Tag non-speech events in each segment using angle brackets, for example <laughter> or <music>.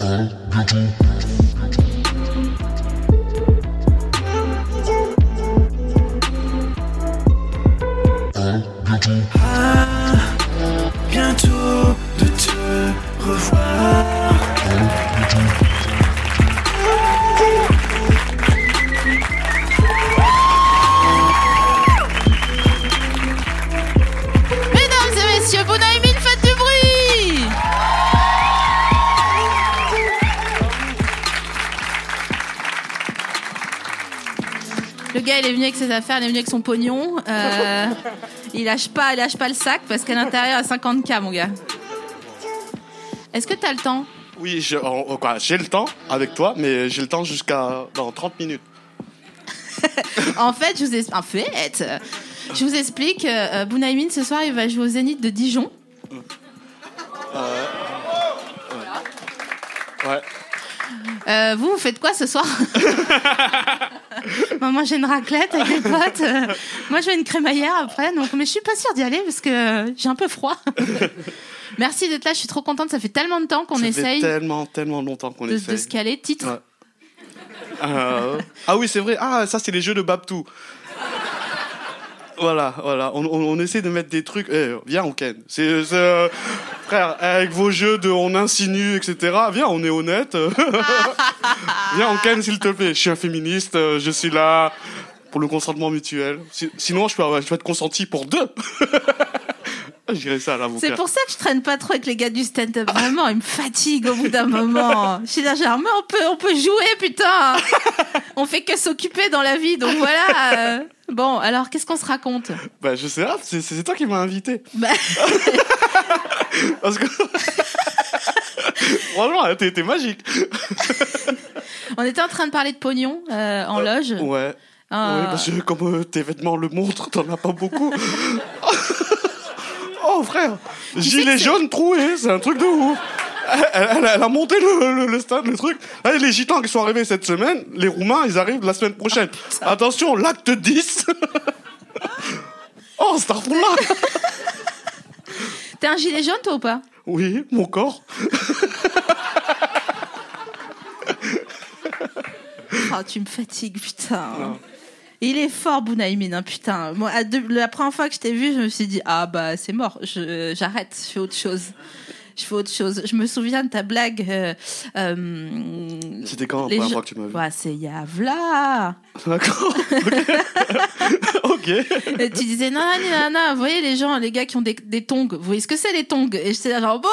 achieve today. bientôt de te revoir. Le gars, il est venu avec ses affaires, il est venu avec son pognon. Euh, il lâche pas, il lâche pas le sac parce qu'à l'intérieur, il y a 50K, mon gars. Est-ce que t'as le temps? Oui, j'ai le temps avec toi, mais j'ai le temps jusqu'à dans 30 minutes. <laughs> En fait, je vous explique. En fait, je vous explique. Euh, Bounaïmin, ce soir, il va jouer au Zénith de Dijon. Ouais. Euh, vous, vous faites quoi ce soir? <laughs> Bon, Moi, j'ai une raclette avec des <laughs> potes. Euh, moi, je vais une crémaillère après. Donc, mais je suis pas sûre d'y aller parce que j'ai un peu froid. <laughs> Merci d'être là. Je suis trop contente. Ça fait tellement de temps qu'on Ça essaye fait tellement, tellement longtemps qu'on de, de essaye. se caler. Titre. Ouais. Euh, ah oui, c'est vrai. Ah, ça, c'est les jeux de Babtou. Voilà, voilà. On, on, on essaie de mettre des trucs. Eh, viens, on ken. C'est, c'est, euh, frère, avec vos jeux de on insinue, etc. Viens, on est honnête. <laughs> viens, on ken, s'il te plaît. Je suis un féministe. euh, Je suis là pour le consentement mutuel. Si- sinon, je peux, je peux être consenti pour deux. <laughs> J'irai ça à l'avocat. C'est pour ça que je traîne pas trop avec les gars du stand-up. Vraiment, ils me fatiguent au bout d'un moment. Je suis là, genre, mais on peut, on peut jouer, putain. On fait que s'occuper dans la vie, donc voilà. euh. Bon, alors, qu'est-ce qu'on se raconte? Bah, je sais pas, c'est, toi qui m'as invité. Bah, <laughs> Parce que. <laughs> Franchement, t'es, magique. On était en train de parler de pognon euh, en loge. Ouais. Euh, Ouais, parce que comme euh, tes vêtements le montrent, t'en as pas beaucoup. <laughs> oh frère, sais gilet jaune troué, c'est un truc de ouf. Elle, elle- elle a monté le, le, le stade, le truc. Là, les gitans qui sont arrivés cette semaine, les roumains, ils arrivent la semaine prochaine. Ah, Attention, l'acte 10. <laughs> oh, Starfullah. T'es un gilet jaune, toi, ou pas? Oui, mon corps. Oh, tu me fatigues, putain. Il est fort, Bounaïmin, hein, putain. Moi, la première fois que je t'ai vu, je me suis dit, ah bah c'est mort, j'arrête, je fais autre chose. Je fais autre chose. Je me souviens de ta blague. euh, euh, C'était quand la première fois que tu m'as vu? Ouais, c'est Yavla. <laughs> D'accord. <laughs> ok. Et tu disais, non, non, non, non, vous voyez les gens, les gars qui ont des, des tongs, vous voyez ce que c'est les tongs? Et j'étais là genre, oh,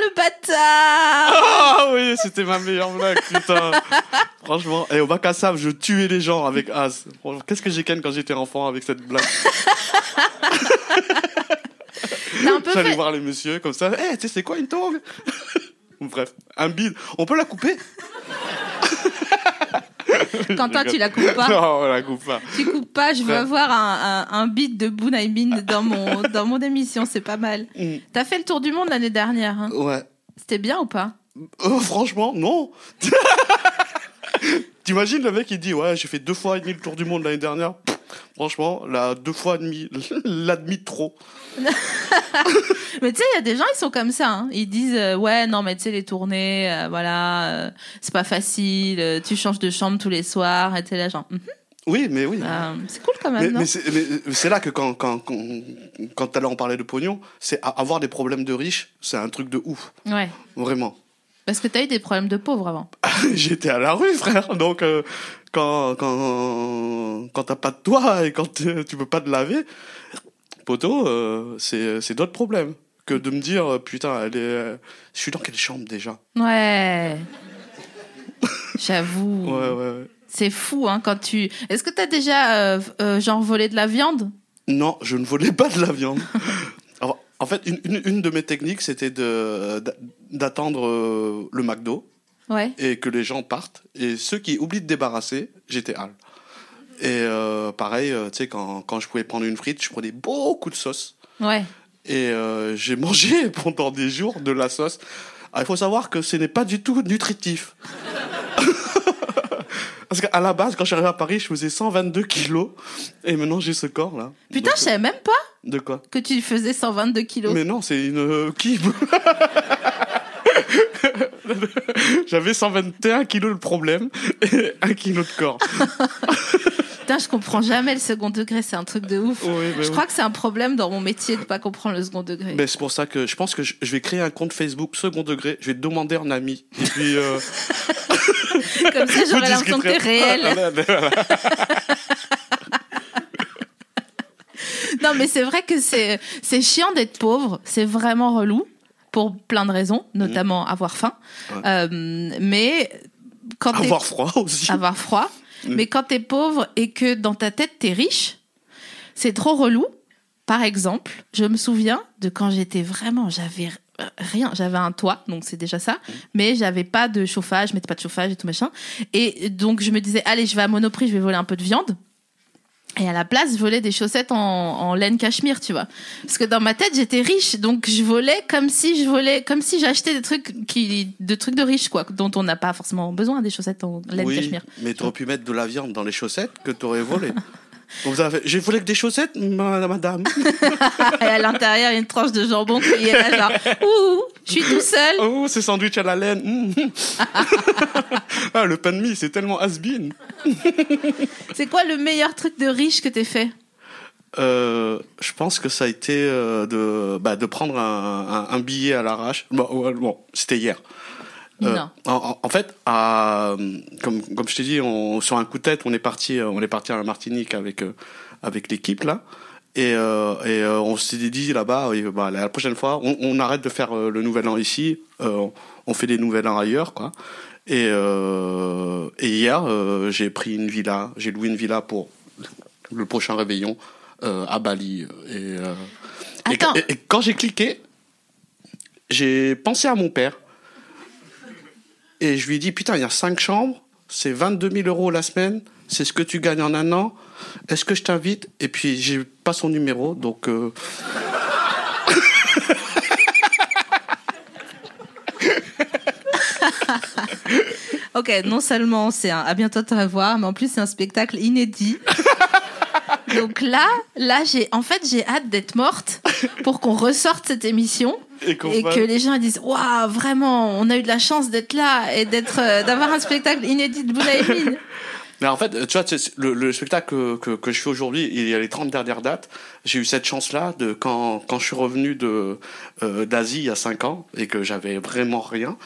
le bâtard Ah oui, c'était ma meilleure blague, putain. <laughs> Franchement, et au bac à sable, je tuais les gens avec As. Qu'est-ce que j'ai ken quand j'étais enfant avec cette blague? <laughs> J'allais fait... voir les messieurs comme ça. Eh, tu sais, c'est quoi une tongue <laughs> Bref, un bide. On peut la couper? <laughs> Quentin, tu la coupes pas Non, on la coupe pas. Tu coupes pas, je veux avoir un, un, un beat de Bounaïmin dans mon, dans mon émission, c'est pas mal. Mm. T'as fait le tour du monde l'année dernière, hein Ouais. C'était bien ou pas? Euh, franchement, non. T'imagines le mec il dit ouais j'ai fait deux fois et demi le tour du monde l'année dernière. Pff, Franchement, la deux fois et <laughs> demi, l'admis de trop. <laughs> Mais tu sais, il y a des gens, ils sont comme ça. hein. Ils disent euh, ouais, non, mais tu sais, les tournées, euh, voilà, euh, c'est pas facile. tu changes de chambre tous les soirs, et t'es là, genre, Mhm, Oui, mais oui. c'est cool quand même, Mais, c'est là que quand, quand, quand, quand t'allais en parler de pognon, c'est avoir des problèmes de riches, c'est un truc de ouf. Ouais. Vraiment. Parce que t'as eu des problèmes de pauvres avant. <laughs> J'étais à la rue, frère. Donc, euh, quand, quand, quand t'as pas de toit et quand tu peux pas te laver, poteau, euh, c'est c'est d'autres problèmes que de me dire, putain, elle est, je suis dans quelle chambre déjà? Ouais. J'avoue. <laughs> Ouais, ouais, ouais. C'est fou, hein, quand tu. Est-ce que t'as déjà, euh, genre, volé de la viande? Non, je ne volais pas de la viande. <laughs> En fait, une, une, une de mes techniques, c'était d'attendre euh, le McDo Ouais. et que les gens partent. Et ceux qui oublient de débarrasser, j'étais hal. Et euh, pareil, euh, tu sais, quand, quand je pouvais prendre une frite, je prenais beaucoup de sauce. Ouais. Et euh, j'ai <laughs> mangé pendant des jours de la sauce. Ah, Il faut savoir que ce n'est pas du tout nutritif. Parce qu'à la base, quand je suis arrivé à Paris, je faisais 122 kilos. Et maintenant, j'ai ce corps-là. Putain, Donc, je savais même pas De quoi que tu faisais 122 kilos. Mais non, c'est une euh. <laughs> J'avais 121 kilos le problème et 1 kilo de corps. <laughs> Putain, je comprends jamais le second degré, c'est un truc de ouf. Oui, je oui. crois que c'est un problème dans mon métier de pas comprendre le second degré. Mais c'est pour ça que je pense que je vais créer un compte Facebook second degré. Je vais demander un ami. Et puis. euh, <laughs> Comme ça, <laughs> vous j'aurais l'impression que t'es réel. Voilà, voilà. <laughs> Non, mais c'est vrai que c'est c'est chiant d'être pauvre. C'est vraiment relou pour plein de raisons, notamment avoir faim. Ouais. Euh, mais quand Avoir froid aussi. avoir froid. Mais quand t'es pauvre et que dans ta tête t'es riche, c'est trop relou. Par exemple, je me souviens de quand j'étais vraiment, j'avais euh, rien, j'avais un toit, donc c'est déjà ça, mais j'avais pas de chauffage, je mettais pas de chauffage et tout machin. Et donc je me disais, allez, je vais à Monoprix, je vais voler un peu de viande. Et à la place, je volais des chaussettes en, en laine cachemire, tu vois. Parce que dans ma tête, j'étais riche, donc je volais comme si je volais, comme si j'achetais des trucs qui, de trucs de riches, quoi, dont on n'a pas forcément besoin des chaussettes en laine oui, cachemire. mais t'aurais pu mettre de la viande dans les chaussettes que t'aurais volé. <laughs> Vous avez fait, J'ai volé que des chaussettes, ma- madame. <laughs> Et à l'intérieur, il y a une tranche de jambon qui est là, genre, ouh, je suis tout seul. <laughs> Oh, c'est sandwich à la laine. Mm. <laughs> ah, le pain de mie, c'est tellement has-been. C'est quoi le meilleur truc de riche que t'aies fait? Euh, je pense que ça a été euh, de, bah, de prendre un, un- un billet à l'arrache. Bon, ouais, bon, c'était hier. Euh, Non. En, fait, à, comme, comme je t'ai dit, on, sur un coup de tête, on est parti, euh, on est parti à la Martinique avec euh, avec l'équipe là, et, euh, et euh, on s'est dit là-bas, bah, la prochaine fois, on, on arrête de faire le Nouvel An ici, on fait des Nouvel An ailleurs, quoi. Et, et hier, j'ai pris une villa, j'ai loué une villa pour le prochain réveillon à Bali. Et- et quand j'ai cliqué, j'ai pensé à mon père. Et je lui dit, putain, il y a cinq chambres, c'est 22 000 euros la semaine, c'est ce que tu gagnes en un an. Est-ce que je t'invite? Et puis, j'ai pas son numéro, donc... euh, <laughs> Ok, non seulement c'est un à bientôt te revoir, mais en plus c'est un spectacle inédit. Donc là, là j'ai en fait j'ai hâte d'être morte pour qu'on ressorte cette émission Et que les gens disent waouh vraiment on a eu de la chance d'être là et d'être euh, d'avoir un spectacle inédit de Boulaïmine. <laughs> Mais en fait, tu vois, le, le spectacle que, que, que je fais aujourd'hui, il y a les 30 dernières dates. J'ai eu cette chance-là de quand, quand je suis revenu de euh, d'Asie il y a 5 ans et que j'avais vraiment rien.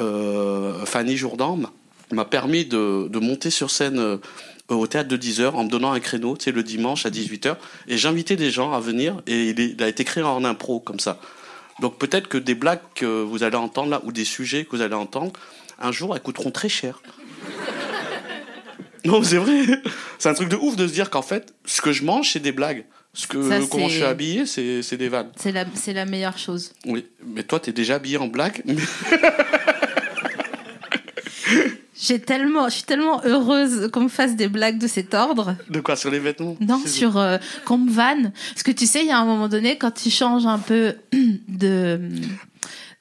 Euh, Fanny Jourdan m'a- permis de, de monter sur scène au théâtre de 10 heures en me donnant un créneau, tu sais, le dimanche à 18h. Et j'invitais des gens à venir et il, a été créé en impro comme ça. Donc peut-être que des blagues que vous allez entendre là ou des sujets que vous allez entendre, un jour, elles coûteront très cher. <laughs> Non, c'est vrai. C'est un truc de ouf de se dire qu'en fait, ce que je mange, c'est des blagues. Ce que, Ça, comment je suis habillé, c'est, des vannes. C'est la la meilleure chose. Oui. Mais toi, t'es déjà habillé en blague. mais- <laughs> J'ai tellement je suis tellement heureuse qu'on me fasse des blagues de cet ordre. De quoi Sur les vêtements Non, sur euh, qu'on me vanne. Parce que tu sais, il y a un moment donné, quand tu changes un peu <clears throat> de. de...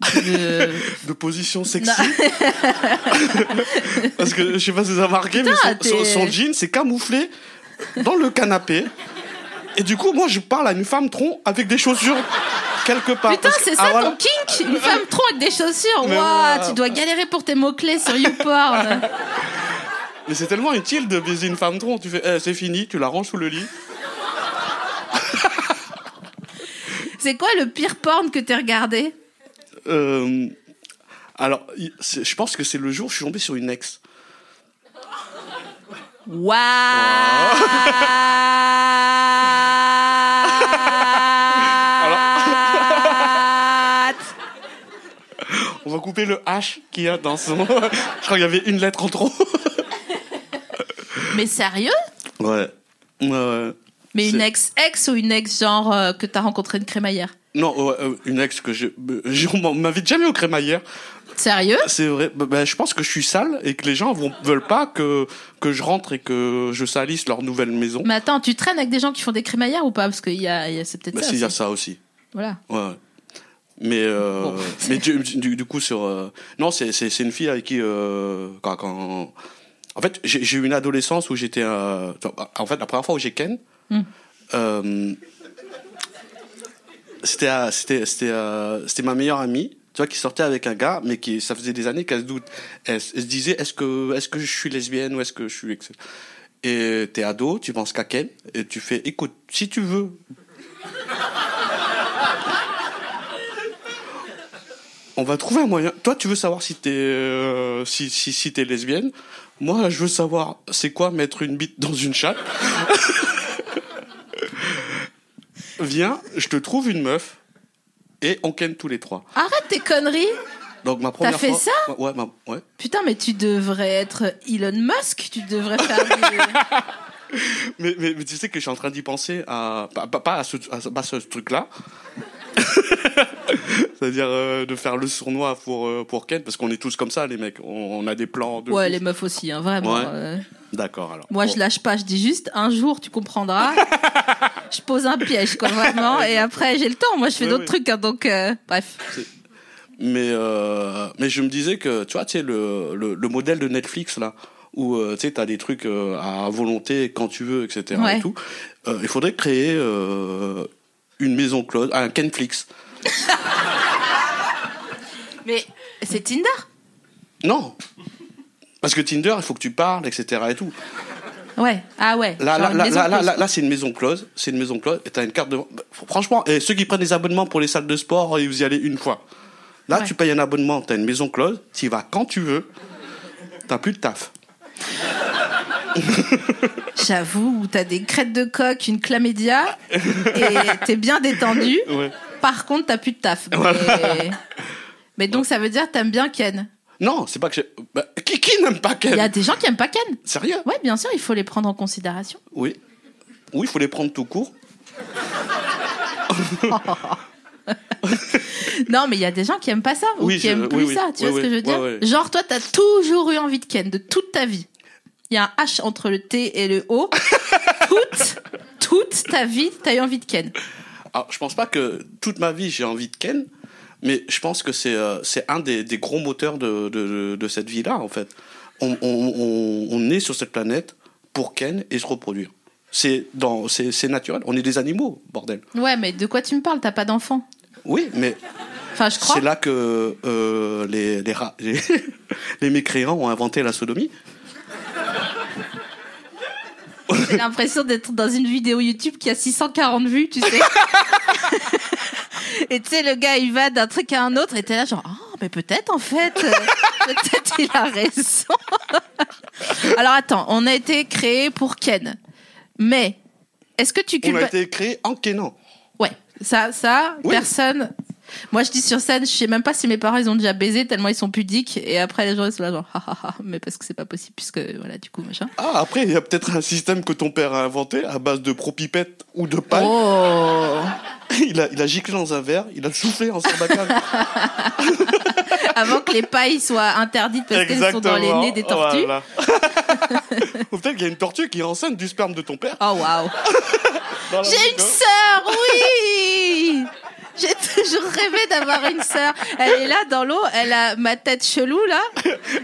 <laughs> De position sexy. <laughs> Parce que je sais pas si vous avez remarqué, mais son, son, jean, c'est camouflé dans le canapé. Et du coup, moi, je parle à une femme tronc avec des chaussures quelque part. Putain, c'est ça ah, voilà. ton kink Une femme trop avec des chaussures Waouh, voilà. Tu dois galérer pour tes mots-clés sur YouPorn. <laughs> Mais c'est tellement utile de baiser une femme tronc. Tu fais, eh, c'est fini, tu la ranges sous le lit. <laughs> c'est quoi le pire porn que t'as regardé? Euh, alors, je pense que c'est le jour où je suis tombé sur une ex. Waouh On va couper le H qu'il y a dans son. <laughs> je crois qu'il y avait une lettre en trop. <laughs> Mais sérieux? Ouais. Ouais, ouais. Mais une ex-ex ou une ex genre euh, que t'as rencontré une crémaillère? Non, ouais, euh, une ex que je. je- On m'invite jamais au crémaillère. Sérieux? C'est vrai. Bah, bah, je pense que je suis sale et que les gens vont, veulent pas que, que je rentre et que je salisse leur nouvelle maison. Mais attends, tu traînes avec des gens qui font des crémaillères ou pas? Parce que y a, y a- c'est peut-être Bah, ça. si, il y a ça aussi. Voilà. Ouais. Mais, euh, Bon. mais du, du, du coup, sur. euh, non, c'est, c'est, c'est une fille avec qui. euh, quand, quand- En fait, j'ai, j'ai eu une adolescence où j'étais. En fait, la première fois où j'ai Ken. Hmm. c'était, c'était, c'était, c'était ma meilleure amie. Tu vois, qui sortait avec un gars, mais qui, ça faisait des années qu'elle se doute. Elle, se- elle se disait, est-ce que, est-ce que je suis lesbienne ou est-ce que je suis. etc. Et t'es ado, tu penses qu'à Ken, et tu fais, écoute, si tu veux on va trouver un moyen. Toi, tu veux savoir si t'es euh, si, si, si t'es lesbienne. Moi, je veux savoir c'est quoi mettre une bite dans une chatte? Viens, je te trouve une meuf et on ken tous les trois. Arrête tes conneries Donc ma première fait fois. ça? Ouais, ma- ouais. Putain, mais tu devrais être Elon Musk, tu devrais faire des... <laughs> Mais, mais, mais tu sais que je suis en train d'y penser à pas, pas, pas à ce, à ce- pas ce truc-là. C'est-à-dire euh, de faire le sournois pour euh, pour Ken parce qu'on est tous comme ça les mecs. On, on a des plans de Ouais, fou. les meufs aussi, hein, vraiment. Ouais. euh. D'accord alors. Moi, Bon. je lâche pas, je dis juste un jour, tu comprendras. <laughs> je pose un piège, quoi, vraiment. Et après, j'ai le temps. Moi, je fais Ouais, d'autres ouais. trucs, hein, donc euh, bref. Mais, euh, mais je me disais que, tu vois, tu sais, le, le, le modèle de Netflix, là, où, euh, tu sais, t'as des trucs euh, à volonté, quand tu veux, etc. Ouais. et tout, euh, il faudrait créer euh, une maison close, un Kenflix. <laughs> Mais c'est Tinder? Non Parce que Tinder, il faut que tu parles, etc. et tout. Ouais. Ah ouais. Là, là, là, là, c'est une maison close, c'est une maison close, et t'as une carte de... bah, Franchement, et ceux qui prennent des abonnements pour les salles de sport, ils y allez une fois. Là, tu payes un abonnement, t'as une maison close, tu y vas quand tu veux, t'as plus de taf. <laughs> J'avoue, t'as des crêtes de coq, une chlamydia, et t'es bien détendu. Ouais. Par contre, t'as plus de taf. <laughs> Mais, mais donc, ça veut dire que t'aimes bien Ken. Non, c'est pas que j'ai... bah, qui qui n'aime pas Ken? Il y a des gens qui aiment pas Ken. Sérieux? Ouais, bien sûr, il faut les prendre en considération. Oui. Oui, il faut les prendre tout court. <laughs> Non, mais il y a des gens qui aiment pas ça ou Oui, qui je- aiment plus oui. ça. Tu Oui, vois ce que je veux dire. Genre, toi, t'as toujours eu envie de Ken de toute ta vie. Il y a un H entre le T et le O. <laughs> toute, toute ta vie, t'as eu envie de Ken. Alors, je pense pas que toute ma vie j'ai envie de Ken, mais je pense que c'est euh, c'est un des, des gros moteurs de, de, de cette vie-là, en fait. On, on, on, on est sur cette planète pour Ken et se reproduire. C'est dans- c'est c'est naturel. On est des animaux, bordel. Ouais, mais de quoi tu me parles? T'as pas d'enfant Oui, mais Enfin, je crois. c'est là que euh, les, les, les, <laughs> les mécréants ont inventé la sodomie. J'ai l'impression d'être dans une vidéo YouTube qui a 640 vues, tu sais. <laughs> et tu sais, le gars, il va d'un truc à un autre, et t'es là, genre, oh, mais peut-être, en fait, <laughs> peut-être il a raison. Alors attends, on a été créé pour Ken. Mais, est-ce que tu On a été créé en Kenan. Ouais, ça, ça, Oui. personne. Moi, je dis sur scène, je sais même pas si mes parents ils ont déjà baisé tellement ils sont pudiques. Et après, les gens ils sont là genre, ah, ah, ah, mais parce que c'est pas possible puisque voilà, du coup machin. Ah, après, il y a peut-être un système que ton père a inventé à base de propipette ou de paille. Oh. <laughs> Il, a, il a giclé dans un verre, il a soufflé en sarbacane. <laughs> Avant que les pailles soient interdites parce qu'elles sont dans les nez des tortues. Voilà. <laughs> Ou peut-être qu'il y a une tortue qui est enceinte du sperme de ton père. Oh waouh. J'ai une sœur, oui. J'ai toujours rêvé d'avoir une sœur. Elle est là dans l'eau, elle a ma tête chelou là,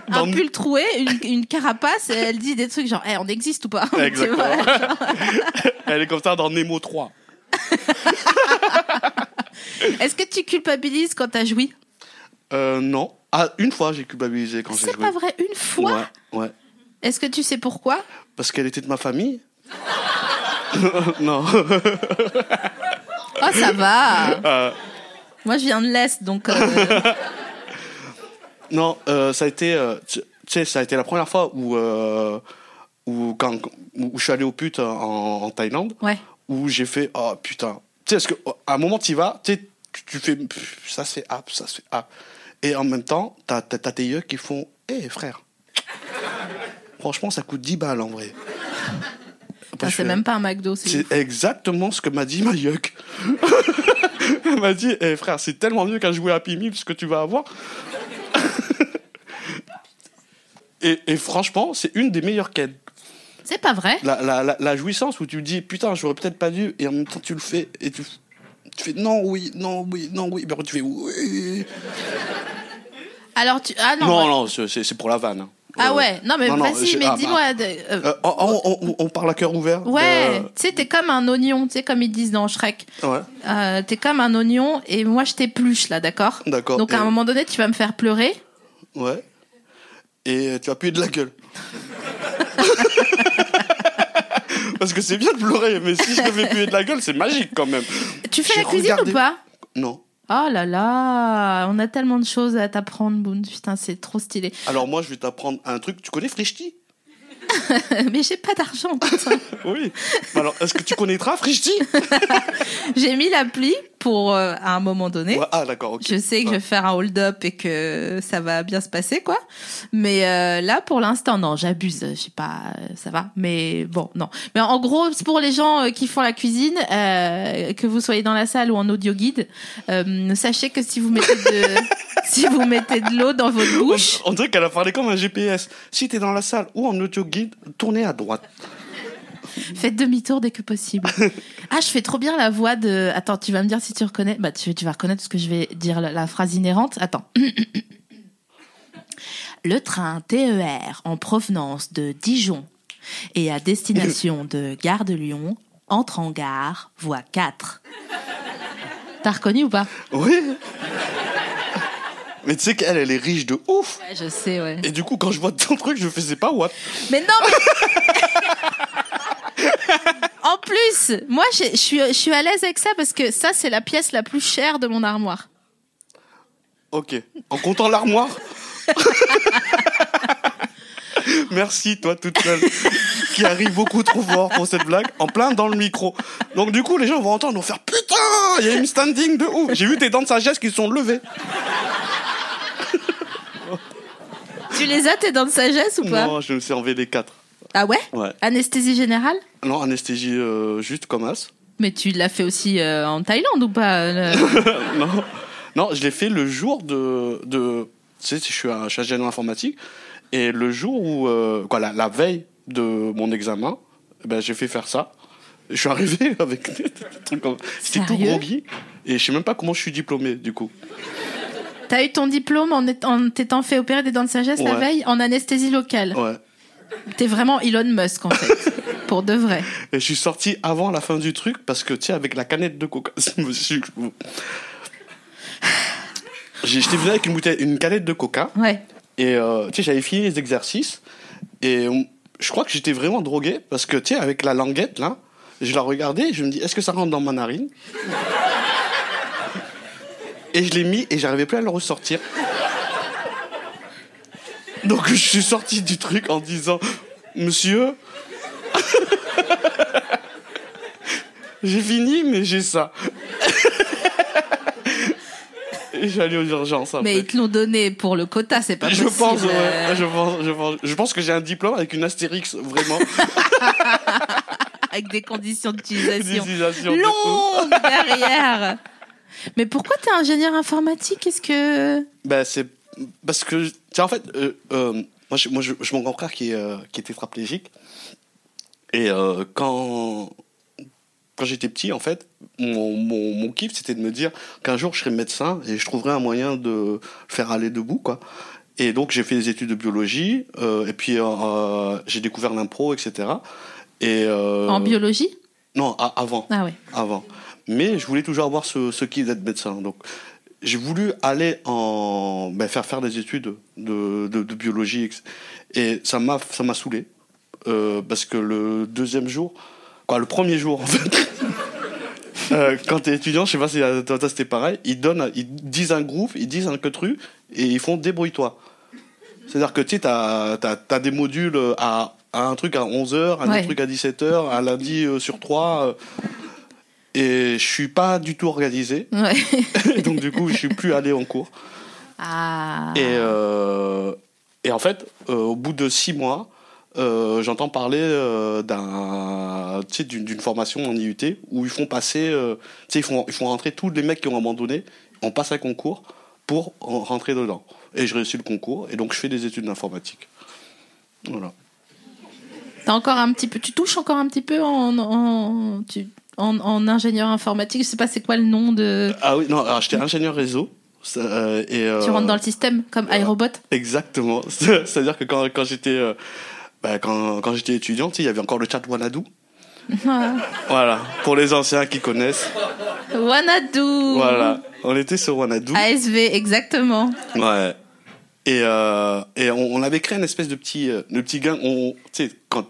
un pull troué, une, une carapace, et elle dit des trucs genre, Eh, on existe ou pas Exactement. vois. <laughs> Elle est comme ça dans Nemo 3. <laughs> Est-ce que tu culpabilises quand t'as joui? Euh, non. Ah, une fois, j'ai culpabilisé quand j'ai C'est joué. pas vrai, une fois? Ouais, ouais. Est-ce que tu sais pourquoi? Parce qu'elle était de ma famille. <laughs> non. Oh, ça va. Euh, Moi, je viens de l'Est, donc. euh, non, euh, ça a été, tu sais, ça a été la première fois où, où, quand, où je suis allé au pute en, en Thaïlande, Ouais. où j'ai fait, oh putain. Tu sais, parce qu'à un moment, tu y vas, tu tu- fais, ça se fait hop, ça se fait hop. Et en même temps, t'as t'as- t'as tes yeux qui font, hé frère, franchement, ça coûte 10 balles en vrai. C'est même pas un McDo, c'est exactement ce que m'a dit ma yuck. Elle <laughs> m'a dit, eh, frère, c'est tellement mieux qu'un jouet Happy Meal, ce que tu vas avoir. <laughs> et, et franchement, c'est une des meilleures quêtes. C'est pas vrai? La, la, la, la jouissance où tu dis, putain, j'aurais peut-être pas dû, et en même temps tu le fais, et tu, tu fais non, oui, non, oui, non, oui, après tu fais oui. Alors, tu. Ah non. Non, ouais. non, c'est c'est pour la vanne. Ah Euh, ouais, non mais vas-y, mais ah, dis-moi. bah, euh, euh, on, parle à cœur ouvert. ouais, tu sais, t'es comme un oignon, tu sais, comme ils disent dans Shrek. ouais. T'es comme un oignon et moi je t'épluche là, d'accord D'accord. Donc à un moment donné, tu vas me faire pleurer. Ouais. Et tu vas puer de la gueule. <laughs> Parce que c'est bien de pleurer, mais si je me fais puer de la gueule, c'est magique quand même. Tu fais la cuisine ou pas? Non. Oh là là, on a tellement de choses à t'apprendre, Boone. Putain, c'est trop stylé. Alors moi, je vais t'apprendre un truc. Tu connais Frishti? <laughs> Mais j'ai pas d'argent. <laughs> Oui. Alors, est-ce que tu connaîtras Frishti? <laughs> J'ai mis l'appli pour euh, à un moment donné. Ouais, Ah, d'accord. Je sais que je vais faire un hold-up et que ça va bien se passer, quoi. Mais euh, là, pour l'instant, non, j'abuse. Je sais pas, euh, ça va. Mais bon, non. Mais en gros, pour les gens qui font la cuisine, euh, que vous soyez dans la salle ou en audio guide, sachez que si vous mettez de, <laughs> si vous mettez de l'eau dans votre On, bouche, on dirait qu'elle a parlé comme un GPS. Si t'es dans la salle ou en audio guide, tournez à droite. Faites demi-tour dès que possible. <laughs> Ah, je fais trop bien la voix de. Attends, tu vas me dire si tu reconnais. Bah, tu, tu vas reconnaître ce que je vais dire, la, la phrase inhérente. Attends. <clears throat> Le train TER en provenance de Dijon et à destination de Gare de Lyon entre en gare, voie 4. T'as reconnu ou pas? Oui. Mais tu sais qu'elle, elle est riche de ouf. Ouais, je sais, ouais. Et du coup, quand je vois ton truc, je faisais pas what? Mais non, mais... <laughs> En plus, moi, je suis, je suis à l'aise avec ça parce que ça, c'est la pièce la plus chère de mon armoire. Ok. En comptant l'armoire <laughs> Merci, toi, toute seule, qui arrive beaucoup trop fort pour cette blague, en plein dans le micro. Donc, du coup, les gens vont entendre, vont faire Putain, il y a une standing de ouf. J'ai vu tes dents de sagesse qui se sont levées. Tu les as, tes dents de sagesse ou pas? Non, je me suis en VD4. Ah ouais Ouais. Anesthésie générale Non, anesthésie euh, juste comme as. Mais tu l'as fait aussi euh, en Thaïlande ou pas euh, <laughs> non. non, je l'ai fait le jour de. de tu sais, je suis un ingénieur informatique. Et le jour où. euh, quoi, la, la veille de mon examen, eh ben, j'ai fait faire ça. Je suis arrivé <laughs> avec des trucs comme. C'était tout groggy. Et je sais même pas comment je suis diplômé, du coup. T'as eu ton diplôme en, t'étant fait opérer des dents de sagesse la veille en anesthésie locale. Ouais. T'es vraiment Elon Musk en fait. pour de vrai. Et je suis sorti avant la fin du truc parce que, tu sais, avec la canette de coca. J'étais venu avec une, bouteille, une canette de coca. Ouais. Et euh, tu sais, j'avais fini les exercices. Et je crois que j'étais vraiment drogué parce que, tu sais, avec la languette, là, je la regardais et je me dis, est-ce que ça rentre dans ma narine? Et je l'ai mis et j'arrivais plus à le ressortir. Donc je suis sorti du truc en disant, monsieur, <laughs> j'ai fini, mais j'ai ça. <laughs> et j'allais aux urgences. après. Mais ils te l'ont donné pour le quota, c'est pas Je possible. pense, ouais, je pense, je pense, je pense que j'ai un diplôme avec une astérix vraiment. <laughs> Avec des conditions d'utilisation longues derrière. Mais pourquoi t'es ingénieur informatique? Qu'est-ce que. Ben c'est parce que, en fait, euh, euh, moi, j'ai mon grand frère qui est, euh, qui est tétraplégique. Et euh, quand, quand j'étais petit, en fait, mon, mon, mon kiff, c'était de me dire qu'un jour, je serais médecin et je trouverais un moyen de faire aller debout, quoi. Et donc, j'ai fait des études de biologie, euh, et puis j'ai découvert l'impro, etc. Et, En biologie? Non, avant. Ah ouais. avant. Mais je voulais toujours avoir ce, ce kiff d'être médecin. Donc, j'ai voulu aller en ben, faire faire des études de, de, de biologie et ça m'a ça m'a saoulé Euh, parce que le deuxième jour, quoi, le premier jour en fait. <laughs> euh, quand t'es étudiant, je sais pas si à toi c'était pareil, ils donnent, ils disent un groupe, ils disent un quetru et ils font débrouille-toi. C'est-à-dire que tu sais, t'as as, des modules à, à un truc à 11h, un Ouais. autre truc à 17h, un lundi euh, sur trois. euh, et je suis pas du tout organisé. Ouais. <laughs> Donc, du coup, je suis plus allé en cours. Ah. Et, euh, et en fait, euh, au bout de six mois, euh, j'entends parler d'un, d'une, formation en IUT où ils font passer, ils font, ils font rentrer tous les mecs qui ont abandonné, on passe un concours pour en- rentrer dedans. Et je réussis le concours et donc je fais des études d'informatique. Voilà. T'as encore un petit peu, tu touches encore un petit peu en, en, tu- en, en ingénieur informatique. Je sais pas c'est quoi le nom de. Ah oui, non, alors j'étais ingénieur réseau. ça, euh, et, Tu rentres dans le système comme iRobot. Exactement. <laughs> C'est-à-dire que quand, quand j'étais euh, bah, quand, quand j'étais étudiant, tu sais, il y avait encore le chat Wanadu. <laughs> Voilà, pour les anciens qui connaissent. Wanadu. Voilà, on était sur Wanadu. ASV, exactement. Ouais. Et, euh, et on, on avait créé une espèce de petit, euh, de petit gang. On, tu sais, quand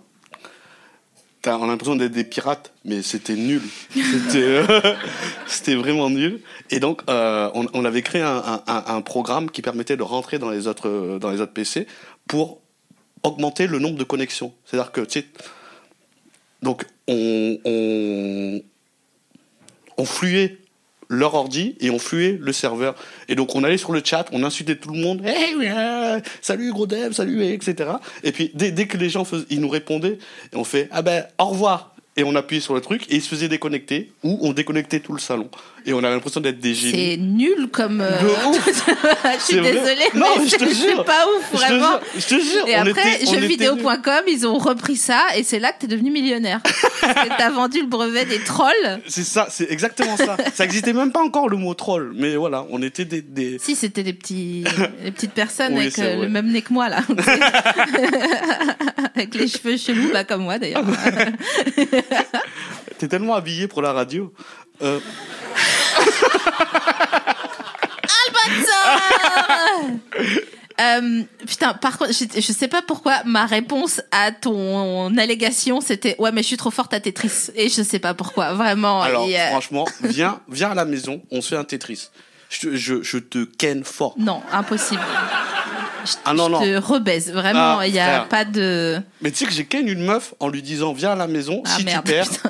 t'as- on a l'impression d'être des pirates, mais c'était nul. C'était, euh, <laughs> vraiment nul. Et donc, euh, on, avait créé un, programme qui permettait de rentrer dans les autres, euh, dans les autres PC pour augmenter le nombre de connexions. C'est-à-dire que, tu sais, donc on, on, on fluait leur ordi et on fluait le serveur. Et donc on allait sur le chat, on insultait tout le monde, hey, ouais, salut gros dev, salut, etc. Et puis dès, dès que les gens ils nous répondaient, on fait ah ben au revoir. Et on appuyait sur le truc et ils se faisaient déconnecter ou on déconnectait tout le salon. Et on avait l'impression d'être des génies. C'est nul comme. euh, <laughs> je suis désolée, Non, mais je te jure. pas ouf, Je te vraiment. jure, je te jure, Et on après, jeuxvideo.com, ils ont repris ça et c'est là que t'es devenu millionnaire. <laughs> Parce que t'as vendu le brevet des trolls. C'est ça, c'est exactement ça. ça existait même pas encore le mot troll, mais voilà, on était des, des... Si, c'était des petits, des petites personnes avec euh, le même nez que moi, là. <laughs> avec les cheveux chelous, bah, comme moi d'ailleurs. T'es tellement habillé pour la radio. Euh, <laughs> Euh, putain, par contre, je, je sais pas pourquoi ma réponse à ton allégation c'était ouais mais je suis trop forte à Tetris et je sais pas pourquoi vraiment. alors, et, euh, franchement, viens, viens à la maison, on se fait un Tetris. Je, te- je, je te ken fort. non, impossible. Je, Ah non, je non. te rebaise vraiment. Ah, Il y a frère. pas de. Mais tu sais que j'ai ken une meuf en lui disant viens à la maison, Ah si merde. tu perds. putain.